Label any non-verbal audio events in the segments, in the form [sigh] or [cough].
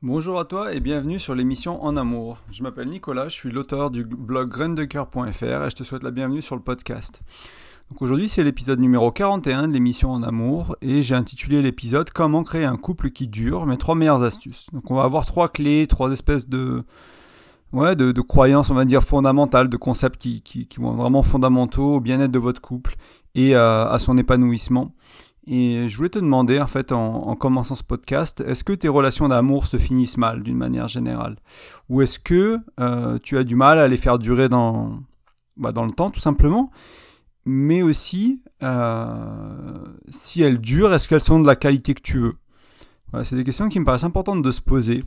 Bonjour à toi et bienvenue sur l'émission En Amour. Je m'appelle Nicolas, je suis l'auteur du blog graindecoeur.fr et je te souhaite la bienvenue sur le podcast. Aujourd'hui c'est l'épisode numéro 41 de l'émission En Amour et j'ai intitulé l'épisode Comment créer un couple qui dure, mes trois meilleures astuces. Donc on va avoir trois clés, trois espèces de, croyances on va dire fondamentales, de concepts qui, qui, vont vraiment fondamentaux au bien-être de votre couple et à son épanouissement. Et je voulais te demander, en fait, en, commençant ce podcast, est-ce que tes relations d'amour se finissent mal d'une manière générale? Ou est-ce que euh, tu as du mal à les faire durer dans, bah, dans le temps, tout simplement? Mais aussi, euh, si elles durent, est-ce qu'elles sont de la qualité que tu veux? Voilà, C'est des questions qui me paraissent importantes de se poser.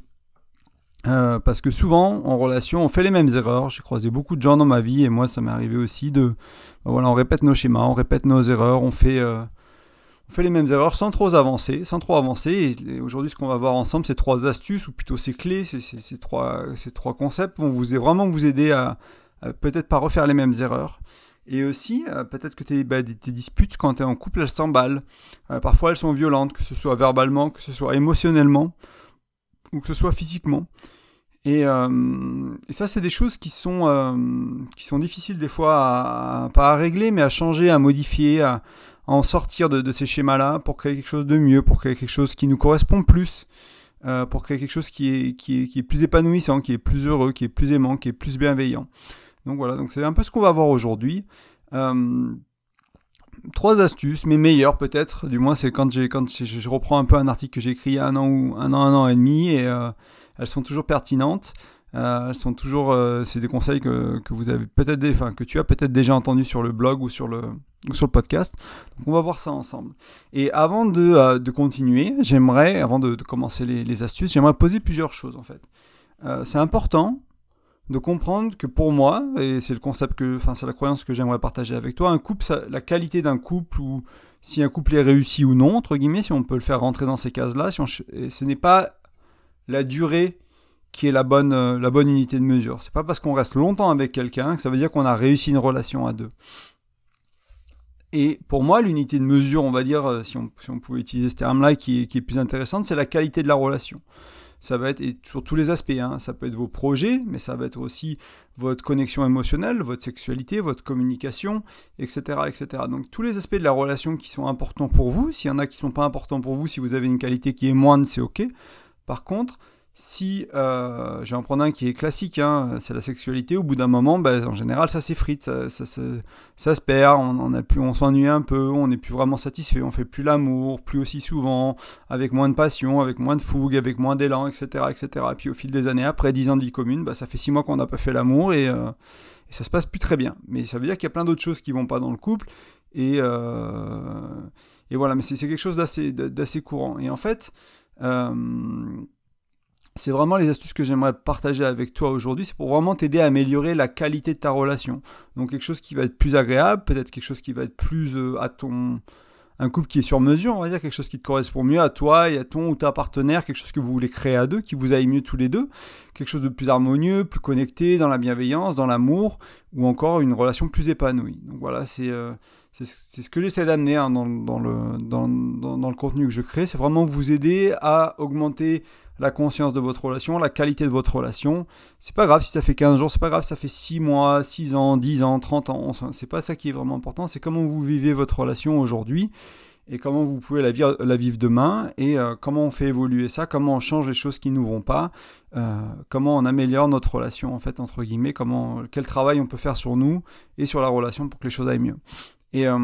Euh, parce que souvent, en relation, on fait les mêmes erreurs. J'ai croisé beaucoup de gens dans ma vie, et moi, ça m'est arrivé aussi de... Bah, voilà, on répète nos schémas, on répète nos erreurs, on fait on fait les mêmes erreurs sans trop avancer, sans trop avancer. Et aujourd'hui, ce qu'on va voir ensemble, c'est trois astuces, ou plutôt ces clés, ces, trois, ces trois concepts vont vous vraiment vous aider à, peut-être pas refaire les mêmes erreurs. Et aussi, euh, peut-être que tes, bah, tes, disputes, quand tu es en couple, elles s'emballent. Euh, parfois, elles sont violentes, que ce soit verbalement, que ce soit émotionnellement, ou que ce soit physiquement. Et, euh, ça, c'est des choses qui sont, qui sont difficiles des fois, à, pas à régler, mais à changer, à modifier, à, en sortir de, ces schémas-là pour créer quelque chose de mieux, pour créer quelque chose qui nous correspond plus, euh, pour créer quelque chose qui est, qui, est, plus épanouissant, qui est plus heureux, qui est plus aimant, qui est plus bienveillant. Donc voilà, donc c'est un peu ce qu'on va voir aujourd'hui. Euh, trois astuces, mais meilleures peut-être, du moins c'est quand, quand je reprends un peu un article que j'ai écrit il y a un an, ou un an, un an et demi, et euh, elles sont toujours pertinentes. Euh, sont toujours, euh, c'est des conseils que, que vous avez peut-être, enfin que tu as peut-être déjà entendu sur le blog ou sur le, ou sur le podcast. Donc on va voir ça ensemble. Et avant de, euh, de continuer, j'aimerais, avant de, commencer les, astuces, j'aimerais poser plusieurs choses en fait. c'est important de comprendre que pour moi, et c'est le concept que, enfin c'est la croyance que j'aimerais partager avec toi, un couple, la qualité d'un couple ou si un couple est réussi ou non entre guillemets, si on peut le faire rentrer dans ces cases-là, si ce n'est pas la durée qui est la bonne, euh, la bonne unité de mesure. C'est pas parce qu'on reste longtemps avec quelqu'un que ça veut dire qu'on a réussi une relation à deux. Et pour moi, l'unité de mesure, on va dire, euh, si on, si on pouvait utiliser ce terme-là, qui, qui, est plus intéressante, c'est la qualité de la relation. Ça va être, et sur tous les aspects, hein, ça peut être vos projets, mais ça va être aussi votre connexion émotionnelle, votre sexualité, votre communication, etc., etc. Donc tous les aspects de la relation qui sont importants pour vous, s'il y en a qui ne sont pas importants pour vous, si vous avez une qualité qui est moindre, c'est OK. Par contre, si euh, j'ai un prendre un qui est classique, hein, c'est la sexualité, au bout d'un moment, ben, en général, ça s'effrite, ça, se perd, on, on, a plus, on s'ennuie un peu, on n'est plus vraiment satisfait, on fait plus l'amour, plus aussi souvent, avec moins de passion, avec moins de fougue, avec moins d'élan, etc., etc. Et puis au fil des années, après 10 ans de vie commune, ben, ça fait 6 mois qu'on n'a pas fait l'amour et, euh, et, ça se passe plus très bien. Mais ça veut dire qu'il y a plein d'autres choses qui vont pas dans le couple et, euh, voilà, mais c'est quelque chose d'assez courant. Et en fait, euh, c'est vraiment les astuces que j'aimerais partager avec toi aujourd'hui. C'est pour vraiment t'aider à améliorer la qualité de ta relation. Donc quelque chose qui va être plus agréable, peut-être quelque chose qui va être plus euh, à ton... Un couple qui est sur mesure, on va dire, quelque chose qui te correspond mieux à toi et à ton ou ta partenaire, quelque chose que vous voulez créer à deux, qui vous aille mieux tous les deux, quelque chose de plus harmonieux, plus connecté, dans la bienveillance, dans l'amour, ou encore une relation plus épanouie. Donc voilà, c'est... Euh, c'est ce que j'essaie d'amener hein, dans, le, dans, dans, le contenu que je crée, c'est vraiment vous aider à augmenter la conscience de votre relation, la qualité de votre relation. C'est pas grave si ça fait 15 jours, c'est pas grave si ça fait 6 mois, 6 ans, 10 ans, 30 ans, c'est pas ça qui est vraiment important, c'est comment vous vivez votre relation aujourd'hui et comment vous pouvez la vivre, demain et euh, comment on fait évoluer ça, comment on change les choses qui ne nous vont pas, euh, comment on améliore notre relation en fait entre guillemets, comment quel travail on peut faire sur nous et sur la relation pour que les choses aillent mieux. Et euh,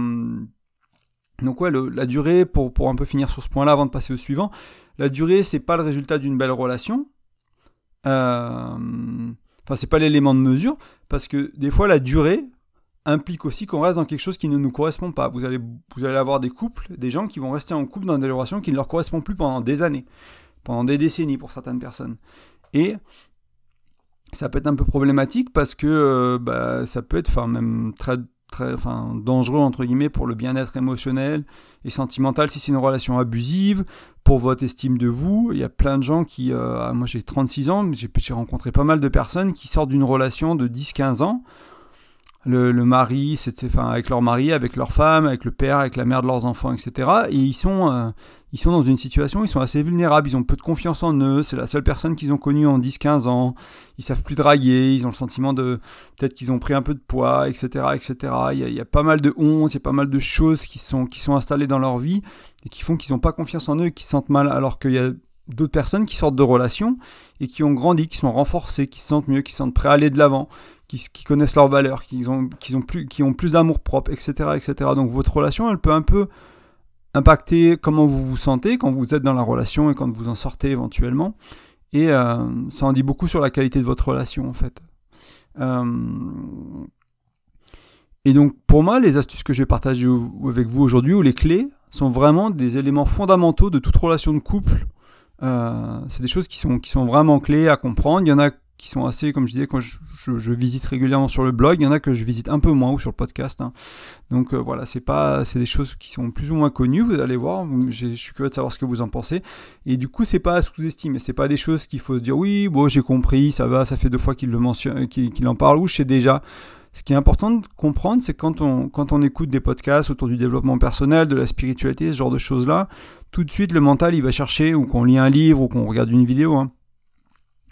donc ouais, la durée, pour, pour un peu finir sur ce point-là avant de passer au suivant, la durée, c'est pas le résultat d'une belle relation. Euh, enfin, c'est pas l'élément de mesure, parce que des fois, la durée implique aussi qu'on reste dans quelque chose qui ne nous correspond pas. Vous allez, avoir des couples, des gens qui vont rester en couple dans des relations qui ne leur correspondent plus pendant des années, pendant des décennies pour certaines personnes. Et ça peut être un peu problématique parce que euh, bah, ça peut être, enfin même très très enfin, dangereux entre guillemets pour le bien-être émotionnel et sentimental si c'est une relation abusive, pour votre estime de vous. Il y a plein de gens qui, euh, ah, moi j'ai 36 ans, mais j'ai rencontré pas mal de personnes qui sortent d'une relation de 10-15 ans. le, mari, c'est, enfin, avec leur mari, avec leur femme, avec le père, avec la mère de leurs enfants, etc. Et ils sont, euh, ils sont dans une situation, ils sont assez vulnérables, ils ont peu de confiance en eux, c'est la seule personne qu'ils ont connue en 10-15 ans, ils savent plus draguer, ils ont le sentiment de peut-être qu'ils ont pris un peu de poids, etc. etc. Il, y a, pas mal de honte, il y a pas mal de choses qui sont, qui sont installées dans leur vie et qui font qu'ils n'ont pas confiance en eux et qui se sentent mal, alors qu'il y a d'autres personnes qui sortent de relations et qui ont grandi, qui sont renforcées, qui se sentent mieux, qui se sentent prêts à aller de l'avant, qui, connaissent leurs valeurs, qui ont, qui ont plus, plus d'amour propre, etc., etc. Donc votre relation, elle peut un peu impacter comment vous vous sentez quand vous êtes dans la relation et quand vous en sortez éventuellement. Et euh, ça en dit beaucoup sur la qualité de votre relation en fait. Euh, et donc pour moi, les astuces que je vais partager avec vous aujourd'hui, ou les clés, sont vraiment des éléments fondamentaux de toute relation de couple euh, c'est des choses qui sont, qui sont vraiment clés à comprendre. Il y en a qui sont assez, comme je disais, quand je, visite régulièrement sur le blog, il y en a que je visite un peu moins ou sur le podcast. Hein. Donc euh, voilà, c'est pas, c'est des choses qui sont plus ou moins connues. Vous allez voir. Je suis curieux de savoir ce que vous en pensez. Et du coup, c'est pas à sous-estimer. C'est pas des choses qu'il faut se dire oui, bon, j'ai compris, ça va, ça fait deux fois qu'il le mentionne, qu'il en parle ou je sais déjà. Ce qui est important de comprendre, c'est quand on, quand on écoute des podcasts autour du développement personnel, de la spiritualité, ce genre de choses-là, tout de suite le mental il va chercher, ou qu'on lit un livre, ou qu'on regarde une vidéo, hein.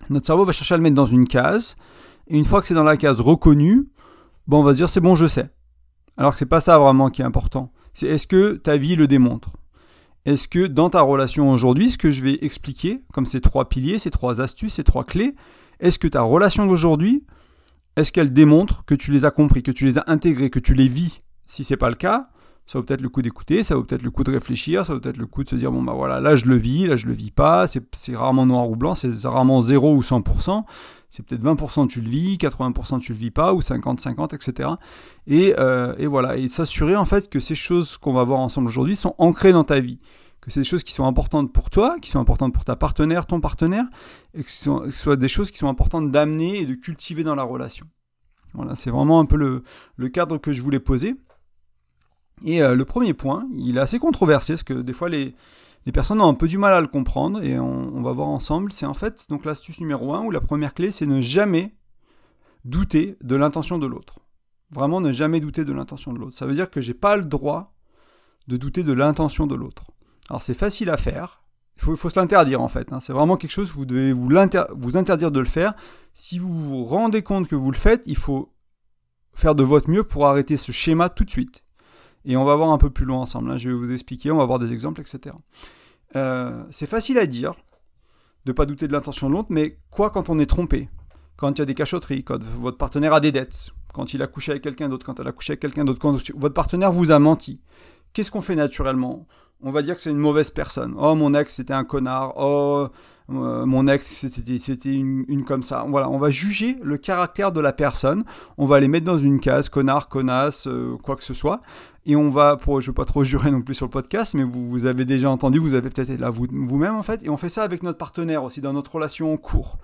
Notre cerveau va chercher à le mettre dans une case, et une fois que c'est dans la case reconnue, bon, on va se dire c'est bon, je sais. Alors que c'est pas ça vraiment qui est important. C'est est-ce que ta vie le démontre? Est-ce que dans ta relation aujourd'hui, ce que je vais expliquer, comme ces trois piliers, ces trois astuces, ces trois clés, est-ce que ta relation d'aujourd'hui est-ce qu'elle démontre que tu les as compris, que tu les as intégrés, que tu les vis? Si c'est pas le cas, ça vaut peut-être le coup d'écouter, ça vaut peut-être le coup de réfléchir, ça vaut peut-être le coup de se dire bon bah voilà, là je le vis, là je le vis pas, c'est rarement noir ou blanc, c'est rarement 0 ou 100%, c'est peut-être 20% tu le vis, 80% tu le vis pas, ou 50-50, etc. Et, euh, et voilà, et s'assurer en fait que ces choses qu'on va voir ensemble aujourd'hui sont ancrées dans ta vie que c'est des choses qui sont importantes pour toi, qui sont importantes pour ta partenaire, ton partenaire, et que ce soit des choses qui sont importantes d'amener et de cultiver dans la relation. Voilà, c'est vraiment un peu le, cadre que je voulais poser. Et euh, le premier point, il est assez controversé, parce que des fois les, personnes ont un peu du mal à le comprendre, et on, va voir ensemble. C'est en fait donc l'astuce numéro 1, ou la première clé, c'est ne jamais douter de l'intention de l'autre. Vraiment ne jamais douter de l'intention de l'autre. Ça veut dire que j'ai pas le droit de douter de l'intention de l'autre. Alors c'est facile à faire. Il faut, se l'interdire en fait. Hein. C'est vraiment quelque chose, vous devez vous, vous interdire de le faire. Si vous vous rendez compte que vous le faites, il faut faire de votre mieux pour arrêter ce schéma tout de suite. Et on va voir un peu plus loin ensemble. Hein. Je vais vous expliquer, on va voir des exemples, etc. Euh, c'est facile à dire de ne pas douter de l'intention de l'autre, mais quoi quand on est trompé? Quand il y a des cachotteries, quand votre partenaire a des dettes, quand il a couché avec quelqu'un d'autre, quand elle a couché avec quelqu'un d'autre, quand votre partenaire vous a menti. Qu'est-ce qu'on fait naturellement? On va dire que c'est une mauvaise personne. Oh, mon ex, c'était un connard. Oh, euh, mon ex, c'était une, comme ça. Voilà, on va juger le caractère de la personne. On va les mettre dans une case, connard, connasse, euh, quoi que ce soit. Et on va, pour, je ne veux pas trop jurer non plus sur le podcast, mais vous, avez déjà entendu, vous avez peut-être été là vous-même en fait. Et on fait ça avec notre partenaire aussi, dans notre relation en cours.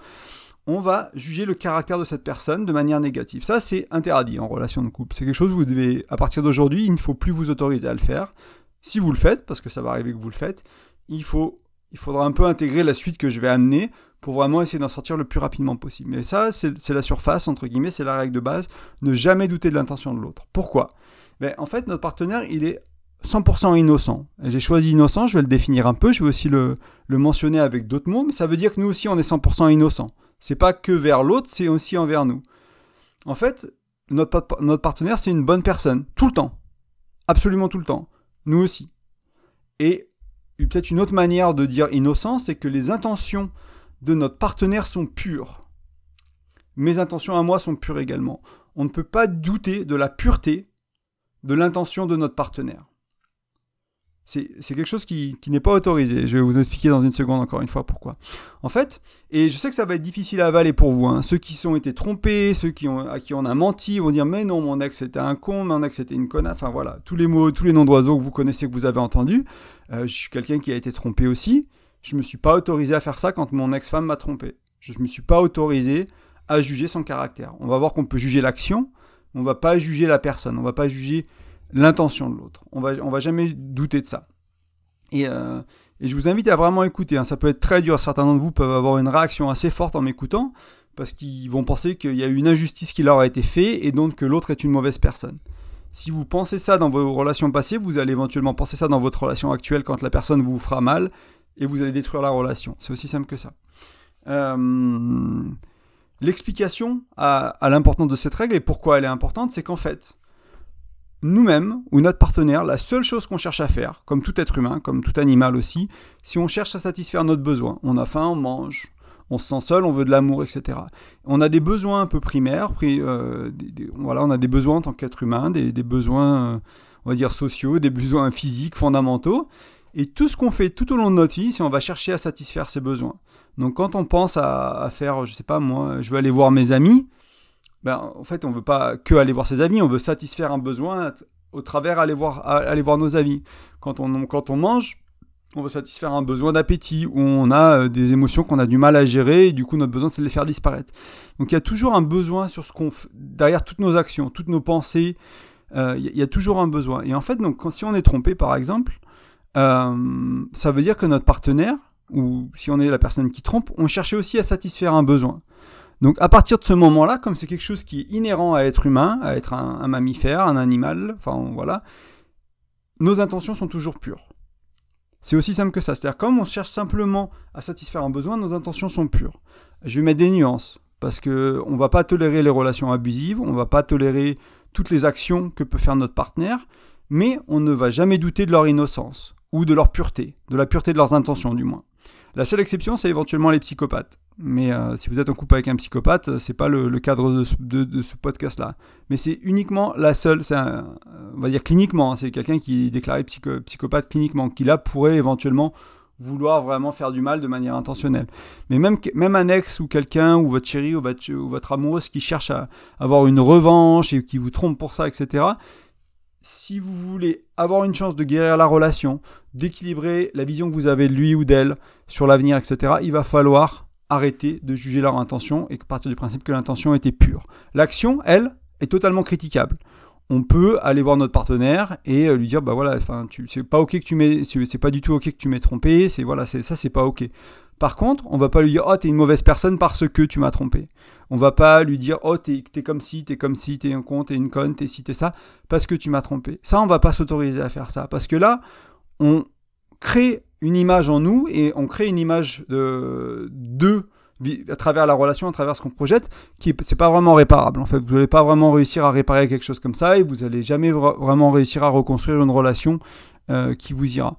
On va juger le caractère de cette personne de manière négative. Ça, c'est interdit en relation de couple. C'est quelque chose que vous devez, à partir d'aujourd'hui, il ne faut plus vous autoriser à le faire si vous le faites, parce que ça va arriver que vous le faites, il, faut, il faudra un peu intégrer la suite que je vais amener pour vraiment essayer d'en sortir le plus rapidement possible. Mais ça, c'est la surface, entre guillemets, c'est la règle de base, ne jamais douter de l'intention de l'autre. Pourquoi? Ben, En fait, notre partenaire, il est 100% innocent. J'ai choisi innocent, je vais le définir un peu, je vais aussi le, mentionner avec d'autres mots, mais ça veut dire que nous aussi, on est 100% innocent. C'est pas que vers l'autre, c'est aussi envers nous. En fait, notre partenaire, c'est une bonne personne, tout le temps. Absolument tout le temps nous aussi. Et peut-être une autre manière de dire innocent, c'est que les intentions de notre partenaire sont pures. Mes intentions à moi sont pures également. On ne peut pas douter de la pureté de l'intention de notre partenaire c'est quelque chose qui, n'est pas autorisé. Je vais vous expliquer dans une seconde encore une fois pourquoi. En fait, et je sais que ça va être difficile à avaler pour vous, hein. ceux qui sont été trompés, ceux qui ont, à qui on a menti vont dire mais non, mon ex c'était un con, mon ex c'était une connasse, enfin voilà, tous les mots, tous les noms d'oiseaux que vous connaissez, que vous avez entendus. Euh, je suis quelqu'un qui a été trompé aussi. Je ne me suis pas autorisé à faire ça quand mon ex-femme m'a trompé. Je ne me suis pas autorisé à juger son caractère. On va voir qu'on peut juger l'action, on va pas juger la personne, on va pas juger l'intention de l'autre. On va, on va jamais douter de ça. Et, euh, je vous invite à vraiment écouter. Hein. Ça peut être très dur. Certains d'entre vous peuvent avoir une réaction assez forte en m'écoutant. parce qu'ils vont penser qu'il y a une injustice qui leur a été faite et donc que l'autre est une mauvaise personne. Si vous pensez ça dans vos relations passées, vous allez éventuellement penser ça dans votre relation actuelle quand la personne vous fera mal et vous allez détruire la relation. C'est aussi simple que ça. Euh, l'explication à, l'importance de cette règle et pourquoi elle est importante, c'est qu'en fait, nous-mêmes ou notre partenaire, la seule chose qu'on cherche à faire, comme tout être humain, comme tout animal aussi, si on cherche à satisfaire notre besoin, on a faim, on mange, on se sent seul, on veut de l'amour, etc. On a des besoins un peu primaires, euh, voilà, on a des besoins en tant qu'être humain, des, besoins, euh, on va dire, sociaux, des besoins physiques fondamentaux, et tout ce qu'on fait tout au long de notre vie, c'est on va chercher à satisfaire ces besoins. Donc quand on pense à, faire, je sais pas moi, je veux aller voir mes amis, ben, en fait on veut pas que aller voir ses amis, on veut satisfaire un besoin au travers aller voir, aller voir nos amis. Quand on, quand on mange, on veut satisfaire un besoin d'appétit, ou on a euh, des émotions qu'on a du mal à gérer, et du coup notre besoin c'est de les faire disparaître. Donc il y a toujours un besoin sur ce qu'on derrière toutes nos actions, toutes nos pensées, euh, il y, a toujours un besoin. Et en fait, donc, si on est trompé par exemple, euh, ça veut dire que notre partenaire, ou si on est la personne qui trompe, on cherchait aussi à satisfaire un besoin. Donc à partir de ce moment-là, comme c'est quelque chose qui est inhérent à être humain, à être un, mammifère, un animal, enfin voilà, nos intentions sont toujours pures. C'est aussi simple que ça. C'est-à-dire comme on cherche simplement à satisfaire un besoin, nos intentions sont pures. Je vais mettre des nuances parce que on va pas tolérer les relations abusives, on va pas tolérer toutes les actions que peut faire notre partenaire, mais on ne va jamais douter de leur innocence ou de leur pureté, de la pureté de leurs intentions du moins. La seule exception, c'est éventuellement les psychopathes. Mais euh, si vous êtes en couple avec un psychopathe, euh, c'est pas le, cadre de ce, podcast-là. Mais c'est uniquement la seule, c'est on va dire cliniquement, hein, c'est quelqu'un qui est déclaré psychopathe cliniquement, qui là pourrait éventuellement vouloir vraiment faire du mal de manière intentionnelle. Mais même, même un ex ou quelqu'un, ou votre chéri, ou votre, ou votre amoureuse qui cherche à avoir une revanche et qui vous trompe pour ça, etc., si vous voulez avoir une chance de guérir la relation, d'équilibrer la vision que vous avez de lui ou d'elle sur l'avenir, etc., il va falloir arrêter de juger leur intention et partir du principe que l'intention était pure. L'action, elle, est totalement critiquable. On peut aller voir notre partenaire et euh, lui dire bah voilà, enfin, c'est pas ok que tu m'aies, c'est pas du tout ok que tu m'aies trompé, c'est voilà, ça, c'est pas ok. Par contre, on va pas lui dire oh t'es une mauvaise personne parce que tu m'as trompé. On va pas lui dire oh t'es es comme si, t'es comme si, t'es un con, t'es une conne, t'es si, t'es ça parce que tu m'as trompé. Ça, on va pas s'autoriser à faire ça parce que là, on crée une image en nous et on crée une image de deux à travers la relation, à travers ce qu'on projette, qui c'est pas vraiment réparable. En fait, vous n'allez pas vraiment réussir à réparer quelque chose comme ça et vous allez jamais vraiment réussir à reconstruire une relation euh, qui vous ira.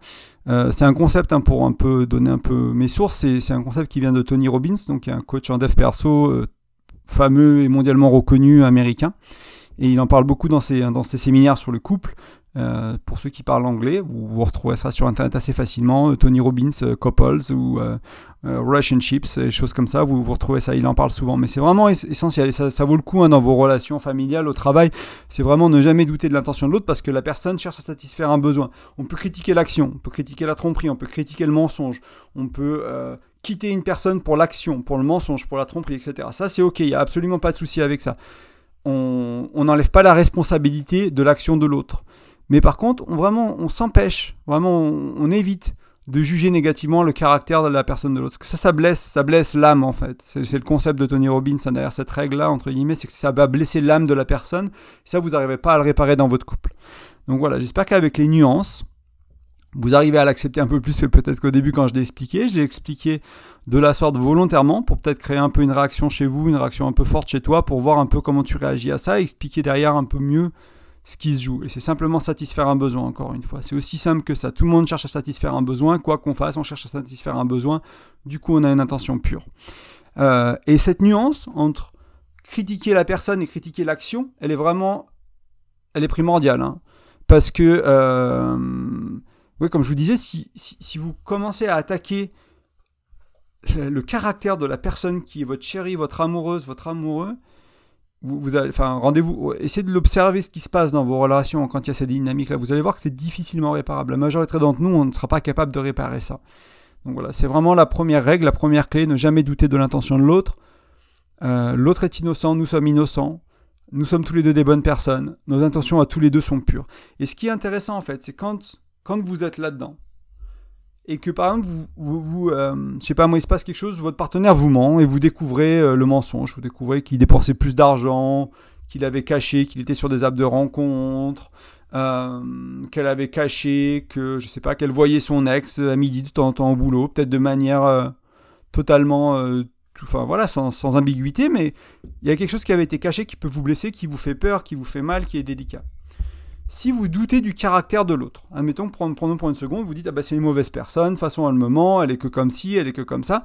Euh, c'est un concept, hein, pour un peu donner un peu mes sources, c'est un concept qui vient de Tony Robbins, donc un coach en dev perso euh, fameux et mondialement reconnu américain. Et il en parle beaucoup dans ses, dans ses séminaires sur le couple. Euh, pour ceux qui parlent anglais, vous, vous retrouverez ça sur internet assez facilement. Euh, Tony Robbins, euh, Couples ou Russian Chips, des choses comme ça, vous, vous retrouvez ça. Il en parle souvent, mais c'est vraiment essentiel et ça, vaut le coup hein, dans vos relations familiales, au travail. C'est vraiment ne jamais douter de l'intention de l'autre parce que la personne cherche à satisfaire un besoin. On peut critiquer l'action, on peut critiquer la tromperie, on peut critiquer le mensonge, on peut quitter une personne pour l'action, pour le mensonge, pour la tromperie, etc. Ça, c'est ok, il n'y a absolument pas de souci avec ça. On n'enlève pas la responsabilité de l'action de l'autre. Mais par contre, on, vraiment, on s'empêche, vraiment, on, évite de juger négativement le caractère de la personne de l'autre. Ça, ça blesse, ça blesse l'âme en fait. C'est le concept de Tony Robbins hein, derrière cette règle-là, entre guillemets, c'est que ça va blesser l'âme de la personne. Et ça, vous n'arrivez pas à le réparer dans votre couple. Donc voilà, j'espère qu'avec les nuances, vous arrivez à l'accepter un peu plus que peut-être qu'au début quand je l'ai expliqué. Je l'ai expliqué de la sorte volontairement pour peut-être créer un peu une réaction chez vous, une réaction un peu forte chez toi, pour voir un peu comment tu réagis à ça, expliquer derrière un peu mieux ce qui se joue. Et c'est simplement satisfaire un besoin, encore une fois. C'est aussi simple que ça. Tout le monde cherche à satisfaire un besoin. Quoi qu'on fasse, on cherche à satisfaire un besoin. Du coup, on a une intention pure. Euh, et cette nuance entre critiquer la personne et critiquer l'action, elle est vraiment... Elle est primordiale. Hein. Parce que... Euh, oui, comme je vous disais, si, si, vous commencez à attaquer le caractère de la personne qui est votre chérie, votre amoureuse, votre amoureux, vous, enfin, rendez-vous, essayez de l'observer ce qui se passe dans vos relations quand il y a cette dynamique-là. Vous allez voir que c'est difficilement réparable. La majorité d'entre nous, on ne sera pas capable de réparer ça. Donc voilà, c'est vraiment la première règle, la première clé, ne jamais douter de l'intention de l'autre. Euh, l'autre est innocent, nous sommes innocents. Nous sommes tous les deux des bonnes personnes. Nos intentions à tous les deux sont pures. Et ce qui est intéressant en fait, c'est quand, quand vous êtes là-dedans, et que par exemple, vous, vous, euh, je sais pas moi, il se passe quelque chose, votre partenaire vous ment et vous découvrez euh, le mensonge, vous découvrez qu'il dépensait plus d'argent, qu'il avait caché, qu'il était sur des apps de rencontre, euh, qu'elle avait caché, que je sais pas, qu'elle voyait son ex à midi de temps en temps au boulot, peut-être de manière totalement, enfin voilà, sans, sans ambiguïté, mais il y a quelque chose qui avait été caché qui peut vous blesser, qui vous fait peur, qui vous fait mal, qui est délicat si vous doutez du caractère de l'autre, admettons, prenons, pour une seconde, vous dites, ah bah c'est une mauvaise personne, façon elle me ment, elle est que comme ci, elle est que comme ça,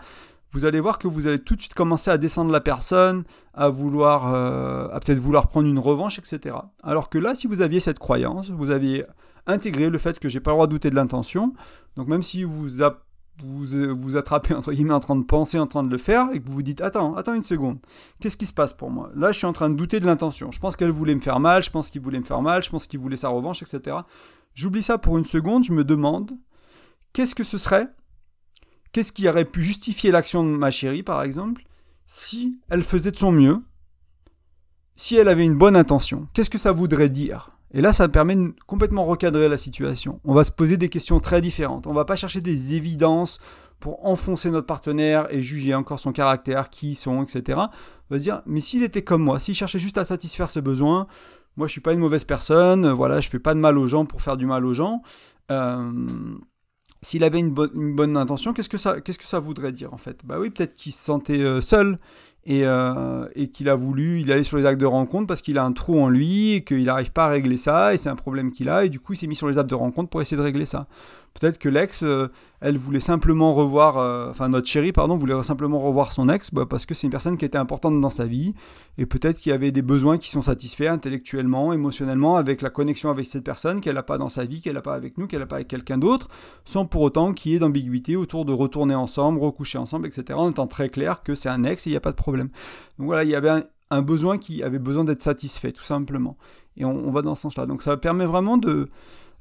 vous allez voir que vous allez tout de suite commencer à descendre la personne, à vouloir, euh, à peut-être vouloir prendre une revanche, etc. Alors que là, si vous aviez cette croyance, vous aviez intégré le fait que j'ai pas le droit de douter de l'intention, donc même si vous, vous euh, vous attrapez entre guillemets en train de penser, en train de le faire, et que vous vous dites attends, attends une seconde, qu'est-ce qui se passe pour moi? Là, je suis en train de douter de l'intention. Je pense qu'elle voulait me faire mal, je pense qu'il voulait me faire mal, je pense qu'il voulait sa revanche, etc. J'oublie ça pour une seconde, je me demande qu'est-ce que ce serait? Qu'est-ce qui aurait pu justifier l'action de ma chérie, par exemple, si elle faisait de son mieux, si elle avait une bonne intention? Qu'est-ce que ça voudrait dire? Et là, ça permet de complètement recadrer la situation. On va se poser des questions très différentes. On va pas chercher des évidences pour enfoncer notre partenaire et juger encore son caractère, qui ils sont, etc. On va se dire, mais s'il était comme moi, s'il cherchait juste à satisfaire ses besoins, moi je suis pas une mauvaise personne, voilà, je fais pas de mal aux gens pour faire du mal aux gens. Euh, s'il avait une, bonne intention, qu'est-ce que ça, voudrait dire en fait? Bah oui, peut-être qu'il se sentait euh, euh, et, qu'il a voulu, il allait sur les actes de rencontre parce qu'il a un trou en lui et qu'il n'arrive pas à régler ça et c'est un problème qu'il a et du coup il s'est mis sur les actes de rencontre pour essayer de régler ça. Peut-être que l'ex, euh, elle voulait simplement revoir, euh, enfin notre chérie, pardon, voulait simplement revoir son ex bah, parce que c'est une personne qui était importante dans sa vie et peut-être qu'il y avait des besoins qui sont satisfaits intellectuellement, émotionnellement, avec la connexion avec cette personne qu'elle n'a pas dans sa vie, qu'elle n'a pas avec nous, qu'elle n'a pas avec quelqu'un d'autre, sans pour autant qu'il y ait d'ambiguïté autour de retourner ensemble, recoucher ensemble, etc. En étant très clair que c'est un ex et il n'y a pas de problème. Donc voilà, il y avait un, besoin qui avait besoin d'être satisfait, tout simplement. Et on, on va dans ce sens-là. Donc ça permet vraiment de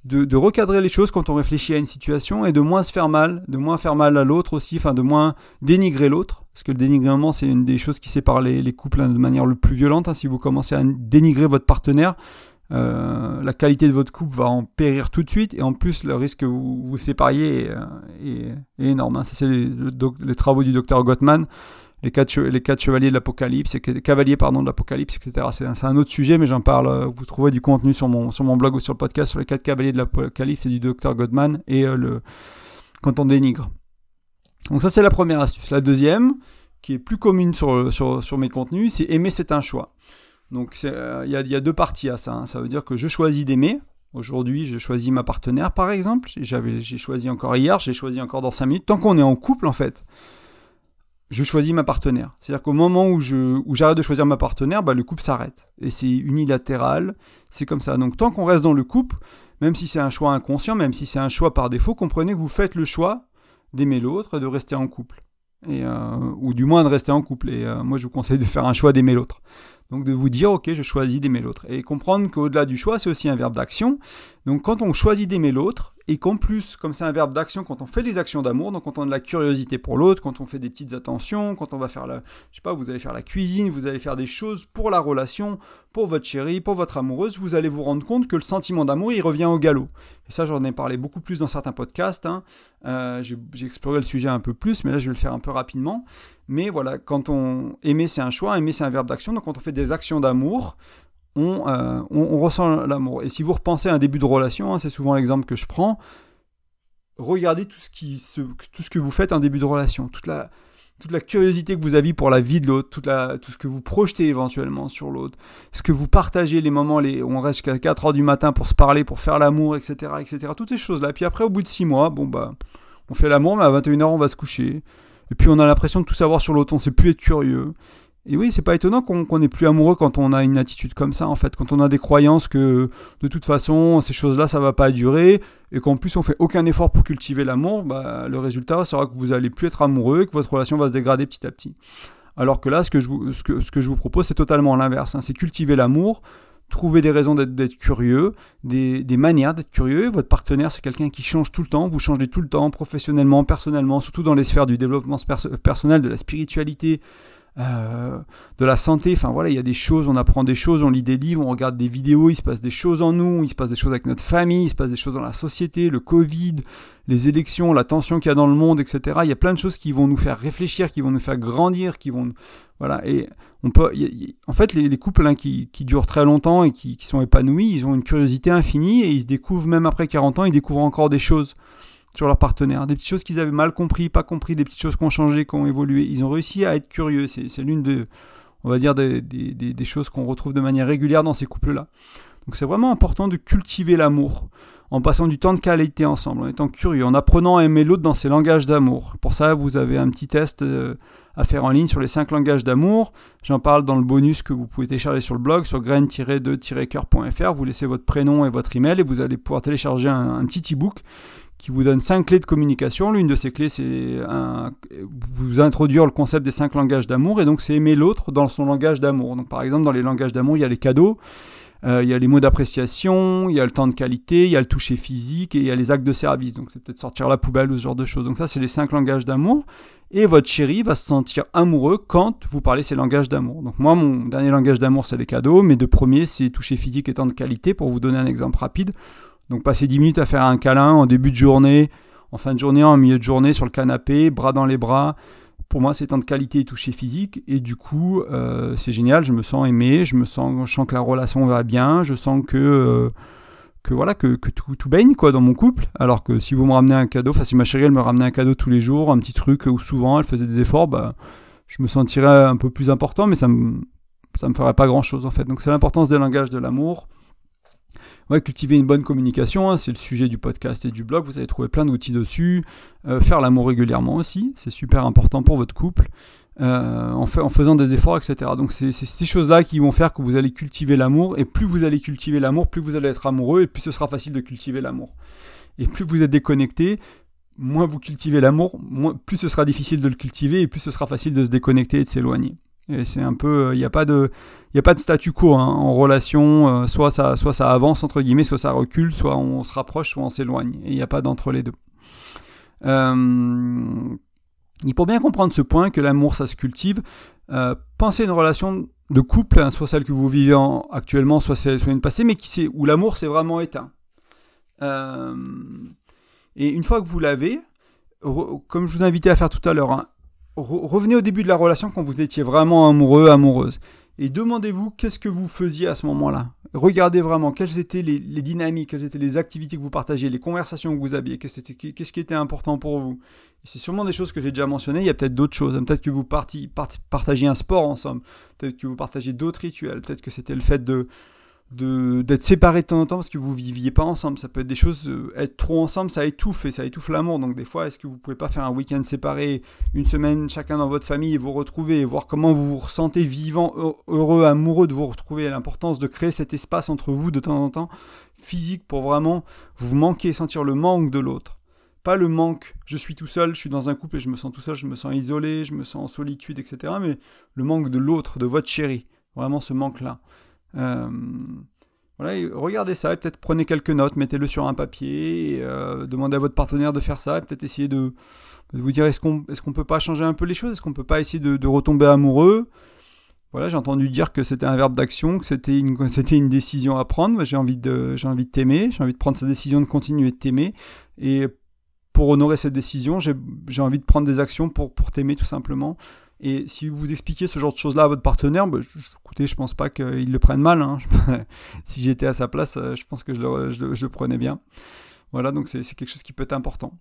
de, recadrer les choses quand on réfléchit à une situation et de moins se faire mal, de moins faire mal à l'autre aussi, enfin de moins dénigrer l'autre. Parce que le dénigrement, c'est une des choses qui sépare les, les couples hein, de manière le plus violente. Hein. Si vous commencez à dénigrer votre partenaire, euh, la qualité de votre couple va en périr tout de suite et en plus le risque que vous vous sépariez est, énorme. Hein. Ça c'est les, travaux du docteur Gottman les quatre, chevaliers de l'Apocalypse, cavaliers pardon, de l'Apocalypse, etc. C'est un, autre sujet, mais j'en parle. Euh, vous trouverez du contenu sur mon, sur mon blog ou sur le podcast sur les quatre cavaliers de l'Apocalypse et du docteur Godman et euh, le, quand on dénigre. Donc ça c'est la première astuce. La deuxième, qui est plus commune sur, sur, sur mes contenus, c'est aimer c'est un choix. Donc euh, il y, a, y, a deux parties à ça. Hein. Ça veut dire que je choisis d'aimer. Aujourd'hui, je choisis ma partenaire, par exemple. J'ai choisi encore hier, j'ai choisi encore dans 5 minutes. Tant qu'on est en couple, en fait, je choisis ma partenaire. C'est-à-dire qu'au moment où, j'arrête de choisir ma partenaire, bah, le couple s'arrête. Et c'est unilatéral, c'est comme ça. Donc tant qu'on reste dans le couple, même si c'est un choix inconscient, même si c'est un choix par défaut, comprenez que vous faites le choix d'aimer l'autre et de rester en couple. Et, euh, ou du moins de rester en couple. Et euh, moi, je vous conseille de faire un choix d'aimer l'autre. Donc de vous dire, ok, je choisis d'aimer l'autre. Et comprendre qu'au-delà du choix, c'est aussi un verbe d'action. Donc quand on choisit d'aimer l'autre, et qu'en plus, comme c'est un verbe d'action, quand on fait des actions d'amour, donc quand on a de la curiosité pour l'autre, quand on fait des petites attentions, quand on va faire la, je sais pas, vous allez faire la cuisine, vous allez faire des choses pour la relation, pour votre chérie, pour votre amoureuse, vous allez vous rendre compte que le sentiment d'amour, il revient au galop. Et ça, j'en ai parlé beaucoup plus dans certains podcasts. Hein. Euh, j'ai exploré le sujet un peu plus, mais là, je vais le faire un peu rapidement. Mais voilà, quand on aimer, c'est un choix, aimer, c'est un verbe d'action. Donc quand on fait des actions d'amour, euh, on, ressent l'amour. Et si vous repensez à un début de relation, hein, c'est souvent l'exemple que je prends, regardez tout ce, que vous faites en début de relation, toute la, curiosité que vous avez pour la vie de l'autre, toute la, tout ce que vous projetez éventuellement sur l'autre, ce que vous partagez, les moments où on reste jusqu'à 4h du matin pour se parler, pour faire l'amour, etc., etc. Toutes ces choses-là. Puis après, au bout de 6 mois, bon bah, on fait l'amour, mais à 21h, on va se coucher. Et puis on a l'impression de tout savoir sur l'autre, on sait plus être curieux. Et oui, c'est pas étonnant qu'on n'est plus amoureux quand on a une attitude comme ça, en fait. Quand on a des croyances que de toute façon, ces choses-là, ça va pas durer, et qu'en plus on fait aucun effort pour cultiver l'amour, bah, le résultat sera que vous allez plus être amoureux, que votre relation va se dégrader petit à petit. Alors que là, ce que je vous, ce que, ce que je vous propose, c'est totalement l'inverse. Hein. C'est cultiver l'amour, trouver des raisons d'être curieux, des, des manières d'être curieux. Votre partenaire, c'est quelqu'un qui change tout le temps, vous changez tout le temps, professionnellement, personnellement, surtout dans les sphères du développement personnel, de la spiritualité, euh, de la santé. Enfin voilà, il y a des choses, on apprend des choses, on lit des livres, on regarde des vidéos, il se passe des choses en nous, il se passe des choses avec notre famille, il se passe des choses dans la société, le Covid, les élections, la tension qu'il y a dans le monde, etc. Il y a plein de choses qui vont nous faire réfléchir, qui vont nous faire grandir, qui vont voilà et on peut en fait les, couples hein, qui, durent très longtemps et qui, qui sont épanouis, ils ont une curiosité infinie et ils se découvrent même après 40 ans, ils découvrent encore des choses sur leur partenaire, des petites choses qu'ils avaient mal compris, pas compris, des petites choses qui ont changé, qui ont évolué. Ils ont réussi à être curieux. C'est l'une de, on va dire, des, des, choses qu'on retrouve de manière régulière dans ces couples-là. Donc c'est vraiment important de cultiver l'amour en passant du temps de qualité ensemble, en étant curieux, en apprenant à aimer l'autre dans ses langages d'amour. Pour ça, vous avez un petit test euh, à faire en ligne sur les 5 langages d'amour. J'en parle dans le bonus que vous pouvez télécharger sur le blog sur grain-de-coeur.fr. Vous laissez votre prénom et votre email et vous allez pouvoir télécharger un, un petit e-book qui vous donne cinq clés de communication. L'une de ces clés, c'est vous introduire le concept des cinq langages d'amour, et donc c'est aimer l'autre dans son langage d'amour. Donc par exemple, dans les langages d'amour, il y a les cadeaux, euh, il y a les mots d'appréciation, il y a le temps de qualité, il y a le toucher physique, et il y a les actes de service. Donc c'est peut-être sortir la poubelle ou ce genre de choses. Donc ça, c'est les cinq langages d'amour. Et votre chéri va se sentir amoureux quand vous parlez ces langages d'amour. Donc moi, mon dernier langage d'amour, c'est les cadeaux. Mes deux premiers, c'est toucher physique et temps de qualité, pour vous donner un exemple rapide. Donc passer 10 minutes à faire un câlin en début de journée, en fin de journée, en milieu de journée, sur le canapé, bras dans les bras. Pour moi, c'est temps de qualité et toucher physique. Et du coup, euh, c'est génial, je me sens aimé, je me sens, je que la relation va bien, je sens que, euh, que, voilà, que, tout, tout, baigne quoi, dans mon couple. Alors que si vous me ramenez un cadeau, enfin si ma chérie me ramenait un cadeau tous les jours, un petit truc où souvent elle faisait des efforts, bah, je me sentirais un peu plus important, mais ça me, ça me ferait pas grand chose en fait. Donc c'est l'importance des langages de l'amour ouais, cultiver une bonne communication, hein, c'est le sujet du podcast et du blog, vous allez trouver plein d'outils dessus. Euh, faire l'amour régulièrement aussi, c'est super important pour votre couple. Euh, en, en, faisant des efforts, etc. Donc c'est ces choses-là qui vont faire que vous allez cultiver l'amour, et plus vous allez cultiver l'amour, plus vous allez être amoureux, et plus ce sera facile de cultiver l'amour. Et plus vous êtes déconnecté, moins vous cultivez l'amour, plus ce sera difficile de le cultiver, et plus ce sera facile de se déconnecter et de s'éloigner. Et c'est un peu, il n'y a pas de, a pas de statu quo hein, en relation. Euh, soit ça, soit ça avance entre guillemets, soit ça recule, soit on se rapproche, soit on s'éloigne. Et il n'y a pas d'entre les deux. Euh, il faut bien comprendre ce point que l'amour ça se cultive. Euh, pensez une relation de couple, hein, soit celle que vous vivez actuellement, soit, soit une passée, mais qui où l'amour s'est vraiment éteint. et une fois que vous l'avez, comme je vous invitais à faire tout à l'heure, hein, revenez au début de la relation quand vous étiez vraiment amoureux, amoureuse. Et demandez-vous qu'est-ce que vous faisiez à ce moment-là. Regardez vraiment quelles étaient les, dynamiques, quelles étaient les activités que vous partagiez, les conversations que vous aviez, qu'est-ce qui était important pour vous. C'est sûrement des choses que j'ai déjà mentionnées, il y a peut-être d'autres choses. Peut-être que vous partagiez un sport ensemble, peut-être que vous partagiez d'autres rituels, peut-être que c'était le fait de, d'être séparés de temps en temps parce que vous viviez pas ensemble. Ça peut être des choses, euh, être trop ensemble, ça étouffe et ça étouffe l'amour. Donc des fois, est-ce que vous pouvez pas faire un week-end séparé, une semaine chacun dans votre famille et vous retrouver et voir comment vous vous ressentez vivant, heureux, amoureux de vous retrouver. L'importance de créer cet espace entre vous de temps en temps, physique pour vraiment vous manquer, sentir le manque de l'autre. Pas le manque, je suis tout seul, je suis dans un couple et je me sens tout seul, je me sens isolé, je me sens en solitude, etc. Mais le manque de l'autre, de votre chéri. Vraiment ce manque-là. Euh, regardez ça et peut-être prenez quelques notes, mettez-le sur un papier, euh, demandez à votre partenaire de faire ça, peut-être essayer de, vous dire est-ce qu'on est peut pas changer un peu les choses, est-ce qu'on peut pas essayer de, retomber amoureux? Voilà, j'ai entendu dire que c'était un verbe d'action, que c'était une, [laughs] décision à prendre. J'ai envie de, t'aimer, j'ai envie de prendre cette décision de continuer de t'aimer. Et pour honorer cette décision, j'ai, envie de prendre des actions pour t'aimer tout simplement. Et si vous expliquez ce genre de choses-là à votre partenaire, bah, je, écoutez, je pense pas qu'il le prenne mal. Hein. [laughs] si j'étais à sa place, euh, je pense que je le, prenais bien. Voilà, donc c'est quelque chose qui peut être important.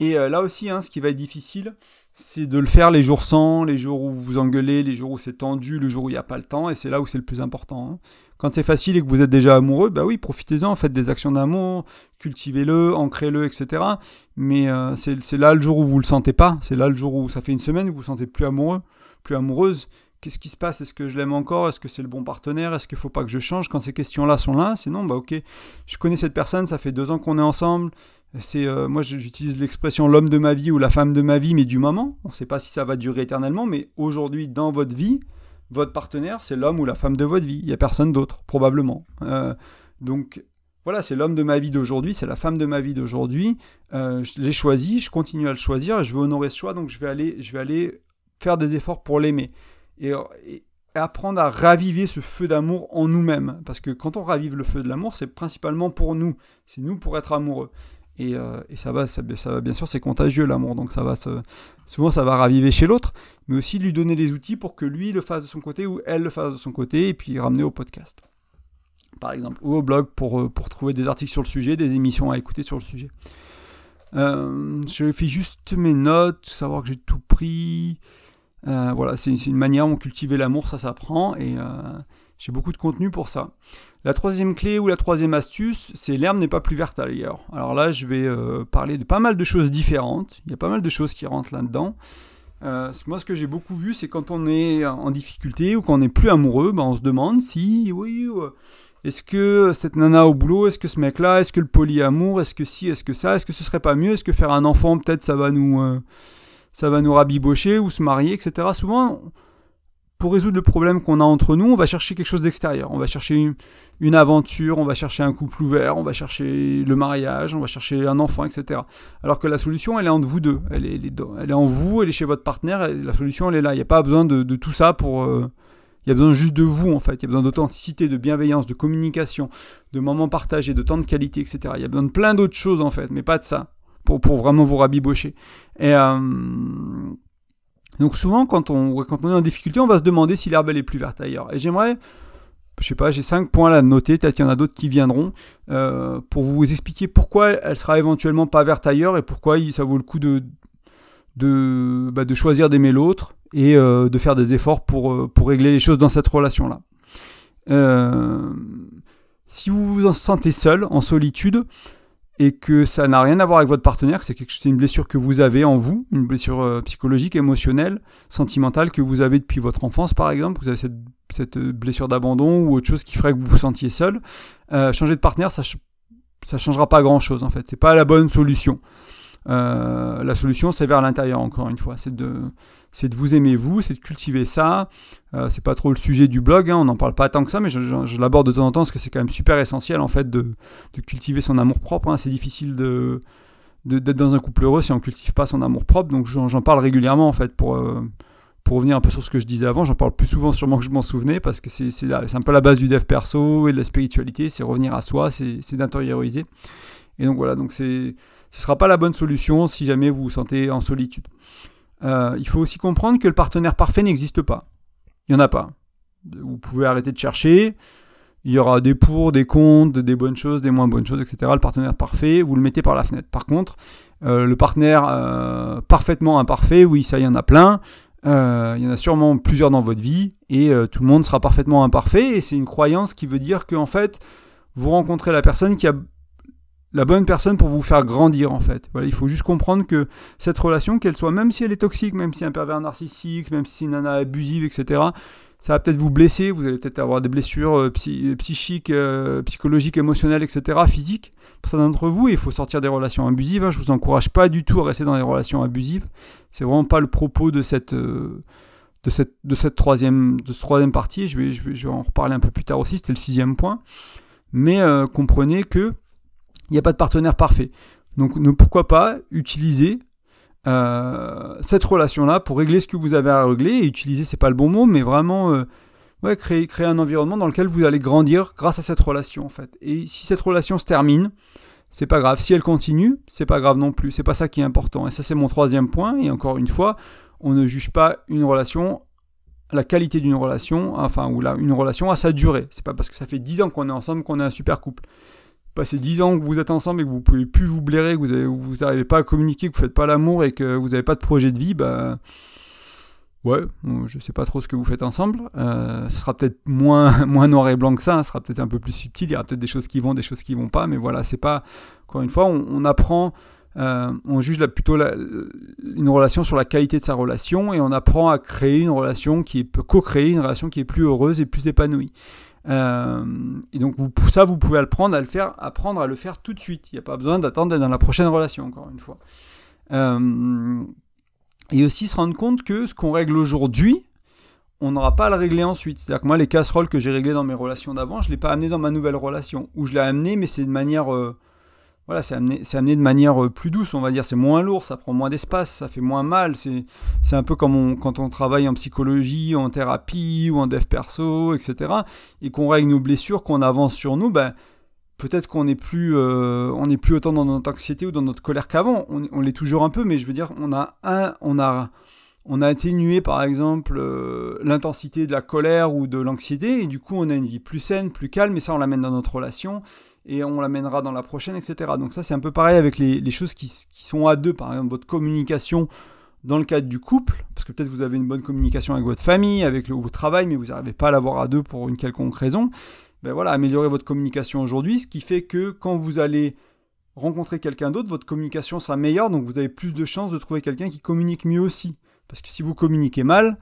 Et euh, là aussi, hein, ce qui va être difficile, c'est de le faire les jours sans, les jours où vous engueulez, les jours où c'est tendu, le jour où il n'y a pas le temps, et c'est là où c'est le plus important. Hein. Quand c'est facile et que vous êtes déjà amoureux, bah oui, profitez-en, faites des actions d'amour, cultivez-le, ancrez-le, etc. Mais euh, c'est là le jour où vous le sentez pas, c'est là le jour où ça fait une semaine où vous vous sentez plus amoureux, plus amoureuse. Qu'est-ce qui se passe? Est-ce que je l'aime encore? Est-ce que c'est le bon partenaire? Est-ce qu'il faut pas que je change? Quand ces questions-là sont là, c'est non, bah ok, je connais cette personne, ça fait deux ans qu'on est ensemble, c'est euh, moi j'utilise l'expression l'homme de ma vie ou la femme de ma vie, mais du moment. On ne sait pas si ça va durer éternellement, mais aujourd'hui dans votre vie, votre partenaire c'est l'homme ou la femme de votre vie. Il n'y a personne d'autre probablement. Euh, donc voilà, c'est l'homme de ma vie d'aujourd'hui, c'est la femme de ma vie d'aujourd'hui. Euh, je l'ai choisi, je continue à le choisir, je veux honorer ce choix, donc je vais aller, je vais aller faire des efforts pour l'aimer. Et, apprendre à raviver ce feu d'amour en nous-mêmes. Parce que quand on ravive le feu de l'amour, c'est principalement pour nous. C'est nous pour être amoureux. Et, euh, ça, va, ça, va, bien sûr, c'est contagieux l'amour. Donc ça va souvent, ça va raviver chez l'autre. Mais aussi lui donner les outils pour que lui le fasse de son côté ou elle le fasse de son côté. Et puis ramener au podcast. Par exemple. Ou au blog pour, euh, trouver des articles sur le sujet, des émissions à écouter sur le sujet. Euh, je fais juste mes notes, savoir que j'ai tout pris. Voilà, c'est une manière de cultiver l'amour, ça s'apprend et j'ai beaucoup de contenu pour ça. La troisième clé ou la troisième astuce, c'est l'herbe n'est pas plus verte ailleurs. Alors là, je vais euh, parler de pas mal de choses différentes. Il y a pas mal de choses qui rentrent là-dedans. moi, ce que j'ai beaucoup vu, c'est quand on est en difficulté ou quand on n'est plus amoureux, ben, on se demande si, oui, est-ce que cette nana au boulot, est-ce que ce mec-là, est-ce que le polyamour, est-ce que si, est-ce que ça, est-ce que ce serait pas mieux, est-ce que faire un enfant, peut-être ça va nous ça va nous rabibocher ou se marier, etc. Souvent, pour résoudre le problème qu'on a entre nous, on va chercher quelque chose d'extérieur. On va chercher une, aventure, on va chercher un couple ouvert, on va chercher le mariage, on va chercher un enfant, etc. Alors que la solution, elle est entre vous deux. Elle est, elle est, en vous, elle est chez votre partenaire, et la solution, elle est là. Il n'y a pas besoin de, tout ça pour... Euh, il y a besoin juste de vous, en fait. Il y a besoin d'authenticité, de bienveillance, de communication, de moments partagés, de temps de qualité, etc. Il y a besoin de plein d'autres choses, en fait, mais pas de ça pour, pour vraiment vous rabibocher. Et euh, donc souvent, quand on, est en difficulté, on va se demander si l'herbe est plus verte ailleurs. Et j'aimerais, je sais pas, j'ai cinq points là de noter, peut-être qu'il y en a d'autres qui viendront, euh, pour vous expliquer pourquoi elle sera éventuellement pas verte ailleurs et pourquoi ça vaut le coup de, de, bah, choisir d'aimer l'autre et euh, de faire des efforts pour, pour régler les choses dans cette relation-là. si vous vous en sentez seul, en solitude, et que ça n'a rien à voir avec votre partenaire, c'est une blessure que vous avez en vous, une blessure euh, psychologique, émotionnelle, sentimentale que vous avez depuis votre enfance par exemple, vous avez cette, euh, blessure d'abandon ou autre chose qui ferait que vous vous sentiez seul, euh, changer de partenaire, ça ne changera pas grand chose en fait, c'est pas la bonne solution. La solution c'est vers l'intérieur encore une fois, c'est de de vous aimer vous, c'est de cultiver ça. Euh, c'est pas trop le sujet du blog, hein, on n'en parle pas tant que ça, mais je, l'aborde de temps en temps parce que c'est quand même super essentiel en fait de, cultiver son amour propre. Hein. C'est difficile de d'être dans un couple heureux si on cultive pas son amour propre. Donc j'en parle régulièrement en fait pour euh, pour revenir un peu sur ce que je disais avant. J'en parle plus souvent sûrement que je m'en souvenais parce que c'est un peu la base du dev perso et de la spiritualité, c'est revenir à soi, c'est d'intérioriser. Et donc voilà, donc c'est ce sera pas la bonne solution si jamais vous vous sentez en solitude. Euh, il faut aussi comprendre que le partenaire parfait n'existe pas. Il n'y en a pas. Vous pouvez arrêter de chercher. Il y aura des pour, des contre, des bonnes choses, des moins bonnes choses, etc. Le partenaire parfait, vous le mettez par la fenêtre. Par contre, euh, le partenaire euh, parfaitement imparfait, oui, ça, il y en a plein. il y en a sûrement plusieurs dans votre vie et tout le monde sera parfaitement imparfait. Et c'est une croyance qui veut dire qu'en fait, vous rencontrez la personne qui a la bonne personne pour vous faire grandir en fait. Voilà, il faut juste comprendre que cette relation, qu'elle soit, même si elle est toxique, même si un pervers narcissique, même si une nana abusive, etc., ça va peut-être vous blesser, vous allez peut-être avoir des blessures euh, psychiques, euh, psychologiques, émotionnelles, etc., physiques. Pour certains d'entre vous, il faut sortir des relations abusives. Hein. Je vous encourage pas du tout à rester dans des relations abusives. C'est vraiment pas le propos de cette, euh, de cette, de cette troisième, de ce troisième partie. Je vais, je vais, je vais en reparler un peu plus tard aussi. C'était le sixième point. Mais comprenez que il n'y a pas de partenaire parfait. Donc ne, pourquoi pas utiliser euh, cette relation-là pour régler ce que vous avez à régler. Et utiliser, c'est pas le bon mot, mais vraiment euh, créer, créer un environnement dans lequel vous allez grandir grâce à cette relation en fait. Et si cette relation se termine, c'est pas grave. Si elle continue, c'est pas grave non plus. C'est pas ça qui est important. Et ça, c'est mon troisième point. Et encore une fois, on ne juge pas une relation la qualité d'une relation, enfin, ou la, une relation à sa durée. C'est pas parce que ça fait 10 ans qu'on est ensemble qu'on est un super couple passez 10 ans que vous êtes ensemble et que vous pouvez plus vous blairer, que vous n'arrivez pas à communiquer, que vous faites pas l'amour et que vous n'avez pas de projet de vie, bah ouais, je sais pas trop ce que vous faites ensemble. Euh, ce sera peut-être moins, [laughs] moins noir et blanc que ça, ce sera peut-être un peu plus subtil, il y aura peut-être des choses qui vont, des choses qui vont pas, mais voilà, c'est pas, encore une fois, on, apprend, euh, on juge plutôt une relation sur la qualité de sa relation et on apprend à créer une relation qui peut co-créer une relation qui est plus heureuse et plus épanouie. Euh, et donc ça, vous pouvez à le faire, apprendre à le faire tout de suite. Il n'y a pas besoin d'attendre dans la prochaine relation, encore une fois. Euh, et aussi se rendre compte que ce qu'on règle aujourd'hui, on n'aura pas à le régler ensuite. C'est-à-dire que moi, les casseroles que j'ai réglées dans mes relations d'avant, je ne l'ai pas amené dans ma nouvelle relation. Ou je l'ai amené, mais c'est de manière... Euh, c'est amené, de manière plus douce, on va dire. C'est moins lourd, ça prend moins d'espace, ça fait moins mal. C'est, un peu comme quand on travaille en psychologie, en thérapie ou en dev perso, etc. Et qu'on règle nos blessures, qu'on avance sur nous, ben, peut-être qu'on n'est plus, n'est plus autant dans notre anxiété ou dans notre colère qu'avant. On, on l'est toujours un peu, mais je veux dire, on a un, on a on a atténué par exemple euh, l'intensité de la colère ou de l'anxiété, et du coup on a une vie plus saine, plus calme, et ça on l'amène dans notre relation, et on l'amènera dans la prochaine, etc. Donc ça c'est un peu pareil avec les, choses qui, sont à deux, par exemple votre communication dans le cadre du couple, parce que peut-être vous avez une bonne communication avec votre famille, avec le, travail, mais vous n'arrivez pas à l'avoir à deux pour une quelconque raison. Ben voilà, améliorer votre communication aujourd'hui, ce qui fait que quand vous allez rencontrer quelqu'un d'autre, votre communication sera meilleure, donc vous avez plus de chances de trouver quelqu'un qui communique mieux aussi. Parce que si vous communiquez mal,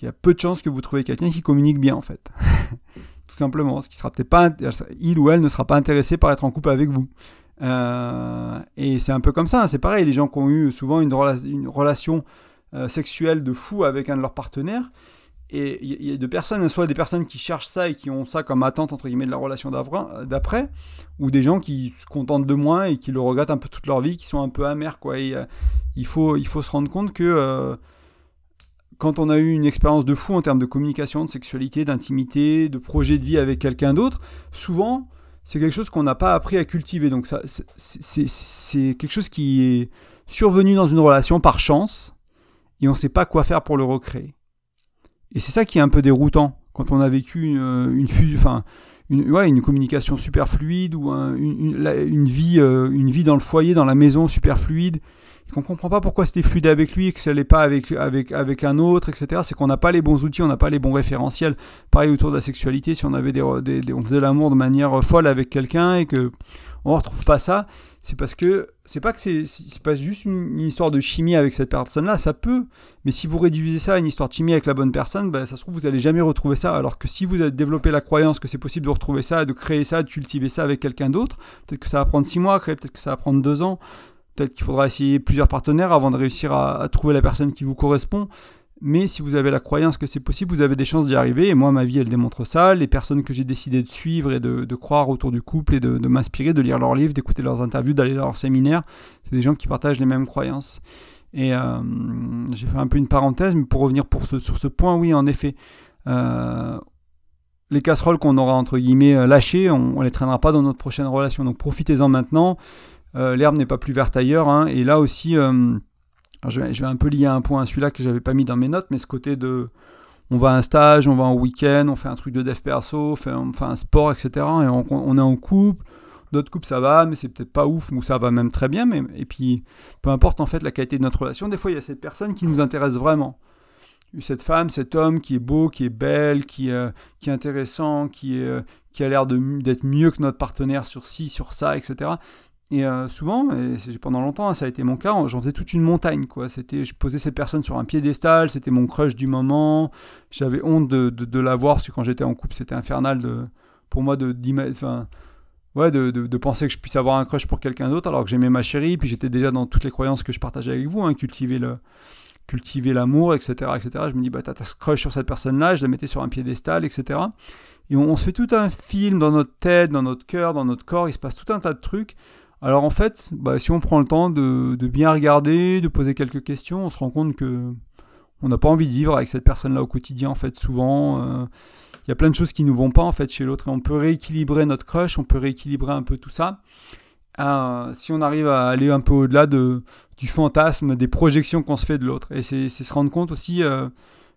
il y a peu de chances que vous trouviez quelqu'un qui communique bien en fait. [laughs] Tout simplement, ce qui sera peut-être pas, il ou elle ne sera pas intéressé par être en couple avec vous. Euh, et c'est un peu comme ça, hein. c'est pareil, les gens qui ont eu souvent une, relation euh, sexuelle de fou avec un de leurs partenaires, et il y a de personnes, soit des personnes qui cherchent ça et qui ont ça comme attente entre guillemets de la relation d'après, ou des gens qui se contentent de moins et qui le regrettent un peu toute leur vie, qui sont un peu amers quoi. Euh, il faut il faut se rendre compte que quand on a eu une expérience de fou en termes de communication, de sexualité, d'intimité, de projet de vie avec quelqu'un d'autre, souvent, c'est quelque chose qu'on n'a pas appris à cultiver. Donc c'est quelque chose qui est survenu dans une relation par chance, et on ne sait pas quoi faire pour le recréer. Et c'est ça qui est un peu déroutant quand on a vécu une, une communication super fluide ou une, vie, euh, une vie dans le foyer, dans la maison super fluide et qu'on comprend pas pourquoi c'était fluide avec lui et que ça l'est pas avec, avec, avec un autre, etc. C'est qu'on n'a pas les bons outils, on n'a pas les bons référentiels. Pareil autour de la sexualité, si on avait des, on faisait l'amour de manière folle avec quelqu'un et que on retrouve pas ça, c'est parce que c'est pas que c'est pas juste une, histoire de chimie avec cette personne-là, ça peut, mais si vous réduisez ça à une histoire de chimie avec la bonne personne, ben, ça se trouve vous allez jamais retrouver ça. Alors que si vous avez développé la croyance que c'est possible de retrouver ça, de créer ça, de cultiver ça avec quelqu'un d'autre, peut-être que ça va prendre six mois, peut-être que ça va prendre deux ans. Peut-être qu'il faudra essayer plusieurs partenaires avant de réussir à, trouver la personne qui vous correspond. Mais si vous avez la croyance que c'est possible, vous avez des chances d'y arriver. Et moi, ma vie, elle démontre ça. Les personnes que j'ai décidé de suivre et de, croire autour du couple et de, m'inspirer, de lire leurs livres, d'écouter leurs interviews, d'aller à leurs séminaires, c'est des gens qui partagent les mêmes croyances. Et euh, j'ai fait un peu une parenthèse, mais pour revenir pour ce, sur ce point, oui, en effet, euh, les casseroles qu'on aura entre guillemets euh, lâchées, on, ne les traînera pas dans notre prochaine relation. Donc profitez-en maintenant. Euh, l'herbe n'est pas plus verte ailleurs. Hein. et là aussi, euh, je, vais, un peu lier un point à celui-là que j'avais pas mis dans mes notes, mais ce côté de on va à un stage, on va en week-end, on fait un truc de dev perso, on fait, un sport, etc. Et on, est en couple. D'autres couples ça va, mais c'est peut-être pas ouf, ou ça va même très bien. Mais, et puis, peu importe en fait la qualité de notre relation, des fois il y a cette personne qui nous intéresse vraiment cette femme, cet homme qui est beau, qui est belle, qui, euh, est intéressant, qui a l'air d'être mieux que notre partenaire sur ci, sur ça, etc. Et euh, souvent, et pendant longtemps, ça a été mon cas, j'en faisais toute une montagne. Quoi. Je posais cette personne sur un piédestal, c'était mon crush du moment. J'avais honte de, de, la voir, parce que quand j'étais en couple, c'était infernal de, pour moi de, ouais, de, de, penser que je puisse avoir un crush pour quelqu'un d'autre, alors que j'aimais ma chérie, puis j'étais déjà dans toutes les croyances que je partageais avec vous, hein, cultiver le cultiver l'amour, etc., etc. Je me dis, bah, t'as ta crush sur cette personne-là, je la mettais sur un piédestal, etc. Et on, se fait tout un film dans notre tête, dans notre cœur, dans notre corps, il se passe tout un tas de trucs. Alors en fait, bah, si on prend le temps de, bien regarder, de poser quelques questions, on se rend compte que on n'a pas envie de vivre avec cette personne-là au quotidien. En fait, souvent, euh, il y a plein de choses qui ne nous vont pas en fait chez l'autre on peut rééquilibrer notre crush, on peut rééquilibrer un peu tout ça. Euh, si on arrive à aller un peu au-delà de, du fantasme, des projections qu'on se fait de l'autre. Et c'est se rendre compte aussi euh,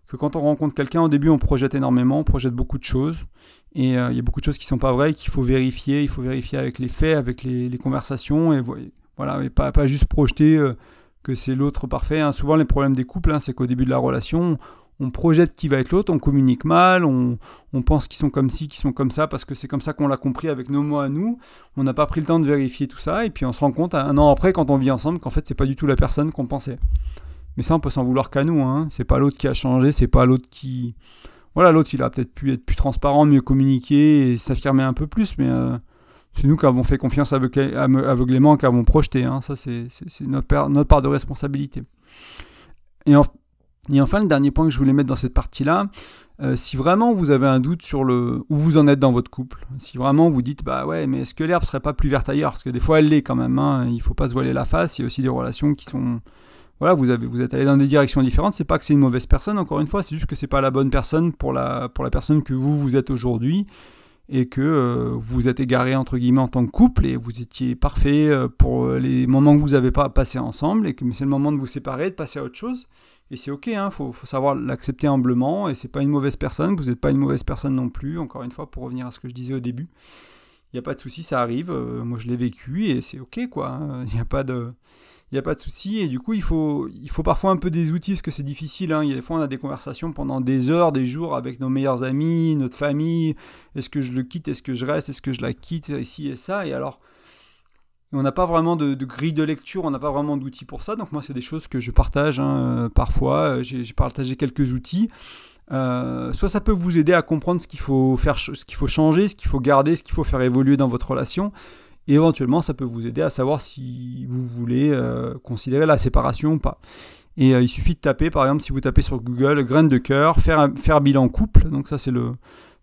que quand on rencontre quelqu'un, au début, on projette énormément, on projette beaucoup de choses. Et euh, il y a beaucoup de choses qui sont pas vraies, qu'il faut vérifier. Il faut vérifier avec les faits, avec les, conversations, et voilà, pas, pas juste projeter euh, que c'est l'autre parfait. Hein. Souvent, les problèmes des couples, hein, c'est qu'au début de la relation, on projette qui va être l'autre, on communique mal, on, pense qu'ils sont comme ci, qu'ils sont comme ça, parce que c'est comme ça qu'on l'a compris avec nos mots à nous. On n'a pas pris le temps de vérifier tout ça, et puis on se rend compte un an après, quand on vit ensemble, qu'en fait, c'est pas du tout la personne qu'on pensait. Mais ça, on peut s'en vouloir qu'à nous. Hein. C'est pas l'autre qui a changé, c'est pas l'autre qui voilà, l'autre, il a peut-être pu être plus transparent, mieux communiquer et s'affirmer un peu plus, mais euh, c'est nous qui avons fait confiance aveuglément, qui avons projeté. Hein. Ça, c'est notre, part de responsabilité. Et Et enfin, le dernier point que je voulais mettre dans cette partie-là, euh, si vraiment vous avez un doute sur le où vous en êtes dans votre couple, si vraiment vous dites bah ouais mais est-ce que l'herbe serait pas plus verte ailleurs? Parce que des fois elle l'est quand même, hein, il faut pas se voiler la face, il y a aussi des relations qui sont voilà vous êtes allé dans des directions différentes, c'est pas que c'est une mauvaise personne encore une fois, c'est juste que c'est pas la bonne personne pour la personne que vous vous êtes aujourd'hui et que euh, vous êtes égaré entre guillemets en tant que couple et vous étiez parfait euh, pour les moments que vous avez pas passé ensemble et que c'est le moment de vous séparer, de passer à autre chose. Et c'est ok, il hein, faut, savoir l'accepter humblement, et c'est pas une mauvaise personne, vous n'êtes pas une mauvaise personne non plus, encore une fois, pour revenir à ce que je disais au début. Il n'y a pas de souci, ça arrive, euh, moi je l'ai vécu, et c'est ok, quoi. Hein. Il n'y a pas de... Il a pas de souci, et du coup, il faut, il faut parfois un peu des outils, parce que c'est difficile. Hein. Il y a des fois, on a des conversations pendant des heures, des jours avec nos meilleurs amis, notre famille. Est-ce que je le quitte? Est-ce que je reste? Est-ce que je la quitte? Ici et ça. Et alors, on n'a pas vraiment de, grille de lecture, on n'a pas vraiment d'outils pour ça. Donc moi, c'est des choses que je partage hein, euh, parfois. Euh, j'ai partagé quelques outils. Euh, soit ça peut vous aider à comprendre ce qu'il faut faire, ce qu'il faut changer, ce qu'il faut garder, ce qu'il faut faire évoluer dans votre relation. Et éventuellement, ça peut vous aider à savoir si vous voulez considérer la séparation ou pas. Et il suffit de taper, par exemple, si vous tapez sur Google graines de cœur, faire, bilan couple. Donc ça, c'est le,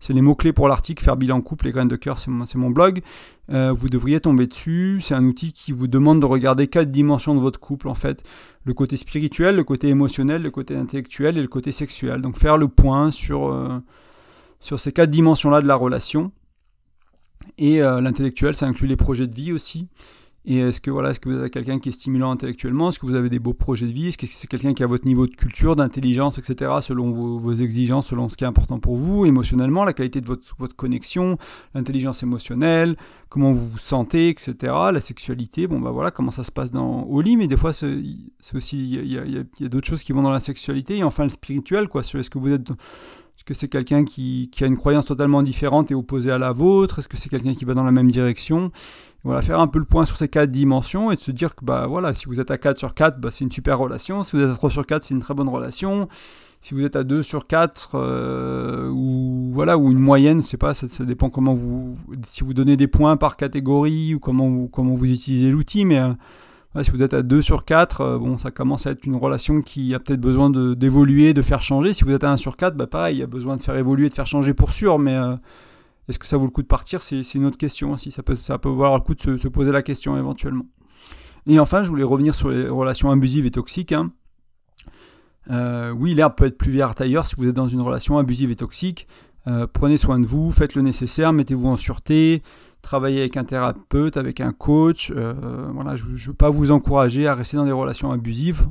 c'est les mots-clés pour l'article, faire bilan couple, les graines de cœur, c'est mon, blog. Euh, vous devriez tomber dessus. C'est un outil qui vous demande de regarder quatre dimensions de votre couple, en fait. Le côté spirituel, le côté émotionnel, le côté intellectuel et le côté sexuel. Donc faire le point euh, sur ces quatre dimensions-là de la relation. Et euh, l'intellectuel, ça inclut les projets de vie aussi. Et est-ce que, voilà, est-ce que vous avez quelqu'un qui est stimulant intellectuellement? Est-ce que vous avez des beaux projets de vie? Est-ce que c'est quelqu'un qui a votre niveau de culture, d'intelligence, etc., selon vos, exigences, selon ce qui est important pour vous Émotionnellement, la qualité de votre, votre connexion, l'intelligence émotionnelle, comment vous vous sentez, etc. La sexualité, bon, bah voilà, comment ça se passe dans, au lit, mais des fois, c'est, il y a, a d'autres choses qui vont dans la sexualité. Et enfin, le spirituel, quoi. Est-ce que vous êtes est-ce que c'est quelqu'un qui, a une croyance totalement différente et opposée à la vôtre? Est-ce que c'est quelqu'un qui va dans la même direction? Voilà, faire un peu le point sur ces quatre dimensions et se dire que bah voilà, si vous êtes à 4 sur 4, bah, c'est une super relation. Si vous êtes à 3 sur 4, c'est une très bonne relation. Si vous êtes à 2 sur 4 euh, ou voilà ou une moyenne, je sais pas, ça, dépend comment vous si vous donnez des points par catégorie ou comment vous comment vous utilisez l'outil mais euh, si vous êtes à 2 sur 4, euh, bon, ça commence à être une relation qui a peut-être besoin d'évoluer, de, faire changer. Si vous êtes à 1 sur 4, bah pareil, il y a besoin de faire évoluer, de faire changer pour sûr, mais est-ce que ça vaut le coup de partir? C'est une autre question aussi. Ça peut, ça valoir le coup de se, poser la question éventuellement. Et enfin, je voulais revenir sur les relations abusives et toxiques. Hein. Euh, oui, l'herbe peut être plus verte ailleurs si vous êtes dans une relation abusive et toxique. Euh, prenez soin de vous, faites le nécessaire, mettez-vous en sûreté, travaillez avec un thérapeute, avec un coach. Euh, voilà, je ne veux pas vous encourager à rester dans des relations abusives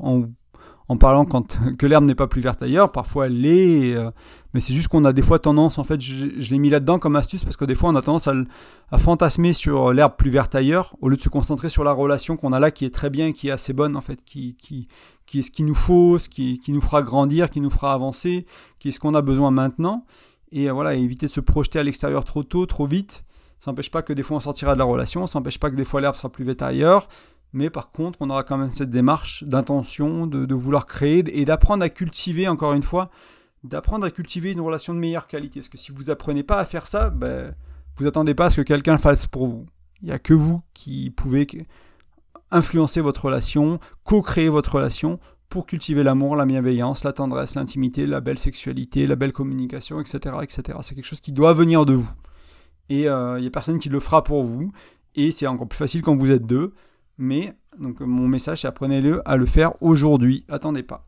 en parlant quand, [laughs] que l'herbe n'est pas plus verte ailleurs. Parfois elle l'est, euh, mais c'est juste qu'on a des fois tendance, en fait, je, l'ai mis là-dedans comme astuce parce que des fois on a tendance à, fantasmer sur l'herbe plus verte ailleurs au lieu de se concentrer sur la relation qu'on a là qui est très bien, qui est assez bonne en fait, qui, est ce qu'il nous faut, ce qui, qui nous fera grandir, qui nous fera avancer, qui est ce qu'on a besoin maintenant. Et euh, voilà, éviter de se projeter à l'extérieur trop tôt, trop vite. Ça n'empêche pas que des fois on sortira de la relation, ça n'empêche pas que des fois l'herbe sera plus verte ailleurs, mais par contre, on aura quand même cette démarche d'intention, de, vouloir créer et d'apprendre à cultiver, encore une fois, d'apprendre à cultiver une relation de meilleure qualité. Parce que si vous apprenez pas à faire ça, ben, vous attendez pas à ce que quelqu'un fasse pour vous. Il n'y a que vous qui pouvez influencer votre relation, co-créer votre relation pour cultiver l'amour, la bienveillance, la tendresse, l'intimité, la belle sexualité, la belle communication, etc. etc. C'est quelque chose qui doit venir de vous. Et euh, il n'y a personne qui le fera pour vous. Et c'est encore plus facile quand vous êtes deux. Mais mon message, c'est apprenez-le à le faire aujourd'hui. Attendez pas.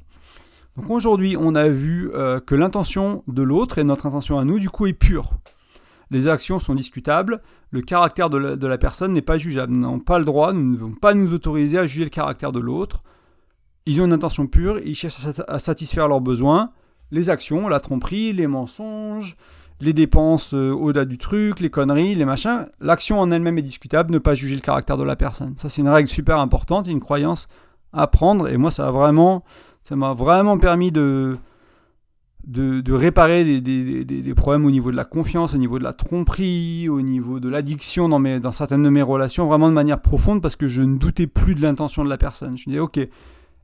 Donc aujourd'hui, on a vu euh, que l'intention de l'autre et notre intention à nous, du coup, est pure. Les actions sont discutables, le caractère de la, personne n'est pas jugeable. Nous n'avons pas le droit, nous ne devons pas nous autoriser à juger le caractère de l'autre. Ils ont une intention pure, ils cherchent à satisfaire leurs besoins. Les actions, la tromperie, les mensonges, les dépenses euh, au-delà du truc, les conneries, les machins. L'action en elle-même est discutable, ne pas juger le caractère de la personne. Ça, c'est une règle super importante, une croyance à prendre. Et moi, ça vraiment, m'a vraiment permis de, de, réparer des, problèmes au niveau de la confiance, au niveau de la tromperie, au niveau de l'addiction dans, dans certaines de mes relations, vraiment de manière profonde, parce que je ne doutais plus de l'intention de la personne. Je me disais, ok,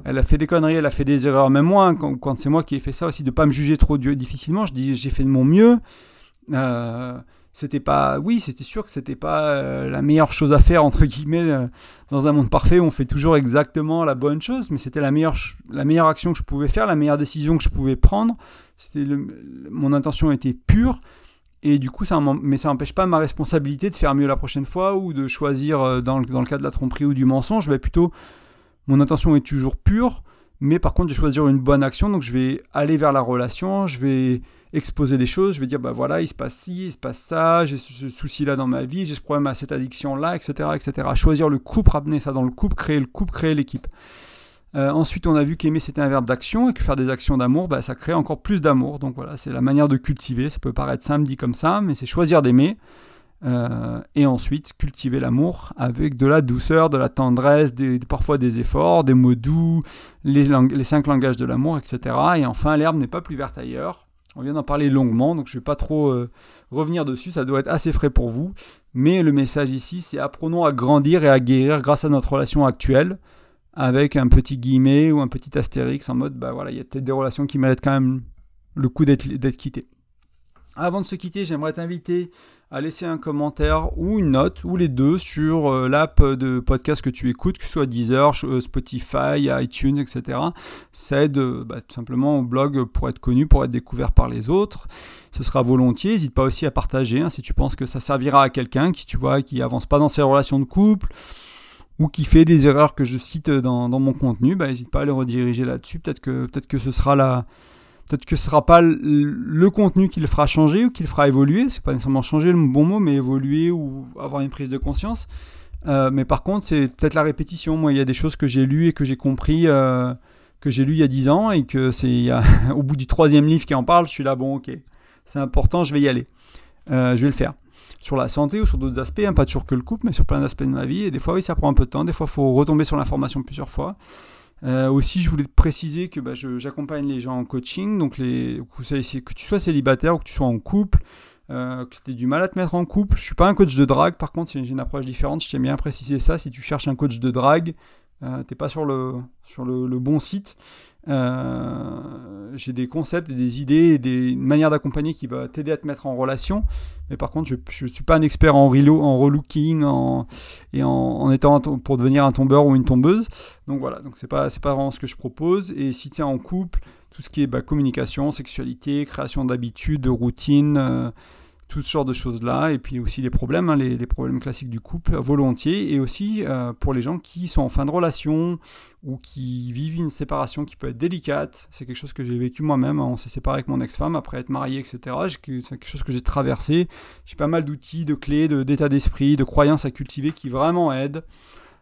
elle a fait des conneries, elle a fait des erreurs, même moi, quand, c'est moi qui ai fait ça aussi, de ne pas me juger trop difficilement, je dis j'ai fait de mon mieux. Euh, c'était pas, oui, c'était sûr que c'était pas euh, la meilleure chose à faire entre guillemets euh, dans un monde parfait où on fait toujours exactement la bonne chose, mais c'était la meilleure, la meilleure action que je pouvais faire, la meilleure décision que je pouvais prendre. C'était mon intention était pure et du coup, ça, mais ça n'empêche pas ma responsabilité de faire mieux la prochaine fois ou de choisir dans le, dans le cas de la tromperie ou du mensonge. Mais plutôt, mon intention est toujours pure, mais par contre, je vais choisir une bonne action, donc je vais aller vers la relation, je vais exposer les choses, je vais dire, bah voilà, il se passe ci, il se passe ça, j'ai ce souci-là dans ma vie, j'ai ce problème à cette addiction-là, etc., etc. Choisir le couple, ramener ça dans le couple, créer le couple, créer l'équipe. Euh, ensuite, on a vu qu'aimer c'était un verbe d'action et que faire des actions d'amour, bah, ça crée encore plus d'amour. Donc voilà, c'est la manière de cultiver. Ça peut paraître simple dit comme ça, mais c'est choisir d'aimer. Euh, et ensuite cultiver l'amour avec de la douceur, de la tendresse, des, parfois des efforts, des mots doux, les, les cinq langages de l'amour, etc. Et enfin, l'herbe n'est pas plus verte ailleurs. On vient d'en parler longuement, donc je ne vais pas trop euh, revenir dessus, ça doit être assez frais pour vous. Mais le message ici, c'est apprenons à grandir et à guérir grâce à notre relation actuelle, avec un petit guillemet ou un petit astérix en mode, bah voilà, il y a peut-être des relations qui méritent quand même le coup d'être quittées. Avant de se quitter, j'aimerais t'inviter à laisser un commentaire ou une note, ou les deux, sur euh, l'app de podcast que tu écoutes, que ce soit Deezer, euh, Spotify, iTunes, etc. Ça aide tout simplement au blog pour être connu, pour être découvert par les autres. Ce sera volontiers. N'hésite pas aussi à partager hein, si tu penses que ça servira à quelqu'un qui, tu vois, qui avance pas dans ses relations de couple ou qui fait des erreurs que je cite dans, mon contenu, bah, n'hésite pas à le rediriger là-dessus. Peut-être que, peut que ce sera la, Peut-être que ce ne sera pas le contenu qui le fera changer ou qui le fera évoluer. C'est pas nécessairement changer le bon mot, mais évoluer ou avoir une prise de conscience. Euh, mais par contre, c'est peut-être la répétition. Moi, il y a des choses que j'ai lues et que j'ai compris, euh, que j'ai lues il y a 10 ans, et que c'est [laughs] au bout du troisième livre qui en parle, je suis là, bon, ok, c'est important, je vais y aller. Euh, je vais le faire. Sur la santé ou sur d'autres aspects, hein, pas toujours que le couple, mais sur plein d'aspects de ma vie. Et des fois, oui, ça prend un peu de temps. Des fois, il faut retomber sur l'information plusieurs fois. Euh, aussi, je voulais te préciser que bah, j'accompagne les gens en coaching, donc que tu sois célibataire ou que tu sois en couple, euh, que tu aies du mal à te mettre en couple. Je suis pas un coach de drague, par contre, j'ai une approche différente. Je t'ai bien précisé ça. Si tu cherches un coach de drague, euh, t'es pas sur le, sur le, bon site. Euh, j'ai des concepts des idées et des manières d'accompagner qui va t'aider à te mettre en relation. Mais par contre, je ne suis pas un expert en, relo, en relooking et en, étant pour devenir un tombeur ou une tombeuse. Donc voilà, donc c'est pas, pas vraiment ce que je propose. Et si tu es en couple, tout ce qui est bah, communication, sexualité, création d'habitudes, de routines, euh, tout ce genre de choses-là, et puis aussi les problèmes, hein, les, problèmes classiques du couple, volontiers, et aussi euh, pour les gens qui sont en fin de relation ou qui vivent une séparation qui peut être délicate. C'est quelque chose que j'ai vécu moi-même. Hein. On s'est séparé avec mon ex-femme après être marié, etc. C'est quelque chose que j'ai traversé. J'ai pas mal d'outils, de clés, d'état d'esprit, de croyances à cultiver qui vraiment aident,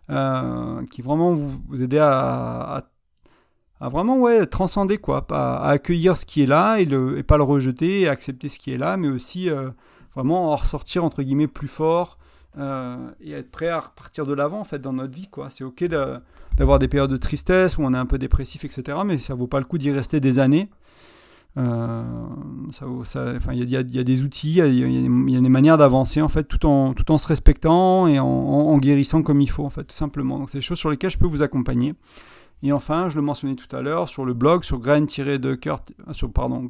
euh, qui vraiment vous, vous aident à, à vraiment ouais, transcender, quoi, à, accueillir ce qui est là et, le, pas le rejeter et accepter ce qui est là, mais aussi euh, vraiment en ressortir entre guillemets plus fort euh, et être prêt à repartir de l'avant en fait dans notre vie. quoi. C'est ok d'avoir des périodes de tristesse où on est un peu dépressif, etc., mais ça vaut pas le coup d'y rester des années. Euh, il y, a des outils, il y, a des manières d'avancer en fait, tout en, tout en se respectant et en, en, guérissant comme il faut en fait, tout simplement. Donc c'est des choses sur lesquelles je peux vous accompagner. Et enfin, je le mentionnais tout à l'heure, sur le blog, sur grain-de-coeur, sur, pardon,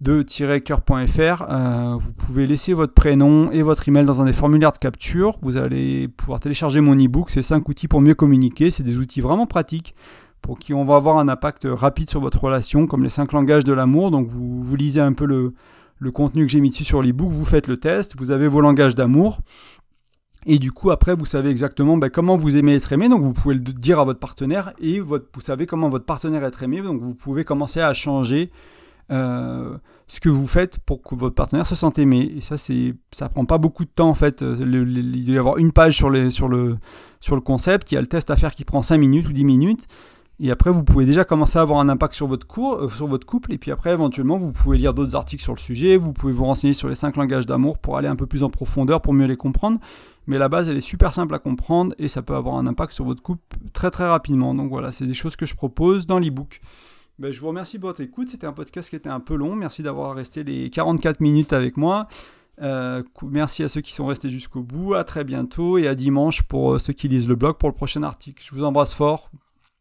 de-coeur.fr, euh, vous pouvez laisser votre prénom et votre email dans un des formulaires de capture. Vous allez pouvoir télécharger mon e-book, c'est 5 outils pour mieux communiquer. C'est des outils vraiment pratiques pour qui on va avoir un impact rapide sur votre relation, comme les 5 langages de l'amour. Donc vous, vous lisez un peu le, le contenu que j'ai mis dessus sur l'e-book, vous faites le test, vous avez vos langages d'amour. Et du coup, après, vous savez exactement ben, comment vous aimez être aimé. Donc, vous pouvez le dire à votre partenaire et vous savez comment votre partenaire est aimé. Donc, vous pouvez commencer à changer euh, ce que vous faites pour que votre partenaire se sente aimé. Et ça, c'est, ça prend pas beaucoup de temps en fait. il doit y avoir une page sur, les, sur, le, sur le concept. Il y a le test à faire qui prend 5 minutes ou 10 minutes. Et après, vous pouvez déjà commencer à avoir un impact sur votre, cours, euh, sur votre couple. Et puis après, éventuellement, vous pouvez lire d'autres articles sur le sujet. Vous pouvez vous renseigner sur les 5 langages d'amour pour aller un peu plus en profondeur, pour mieux les comprendre. Mais la base, elle est super simple à comprendre et ça peut avoir un impact sur votre couple très très rapidement. Donc voilà, c'est des choses que je propose dans l'e-book. Ben, je vous remercie pour votre écoute. C'était un podcast qui était un peu long. Merci d'avoir resté les 44 minutes avec moi. Euh, merci à ceux qui sont restés jusqu'au bout. À très bientôt et à dimanche pour euh, ceux qui lisent le blog pour le prochain article. Je vous embrasse fort.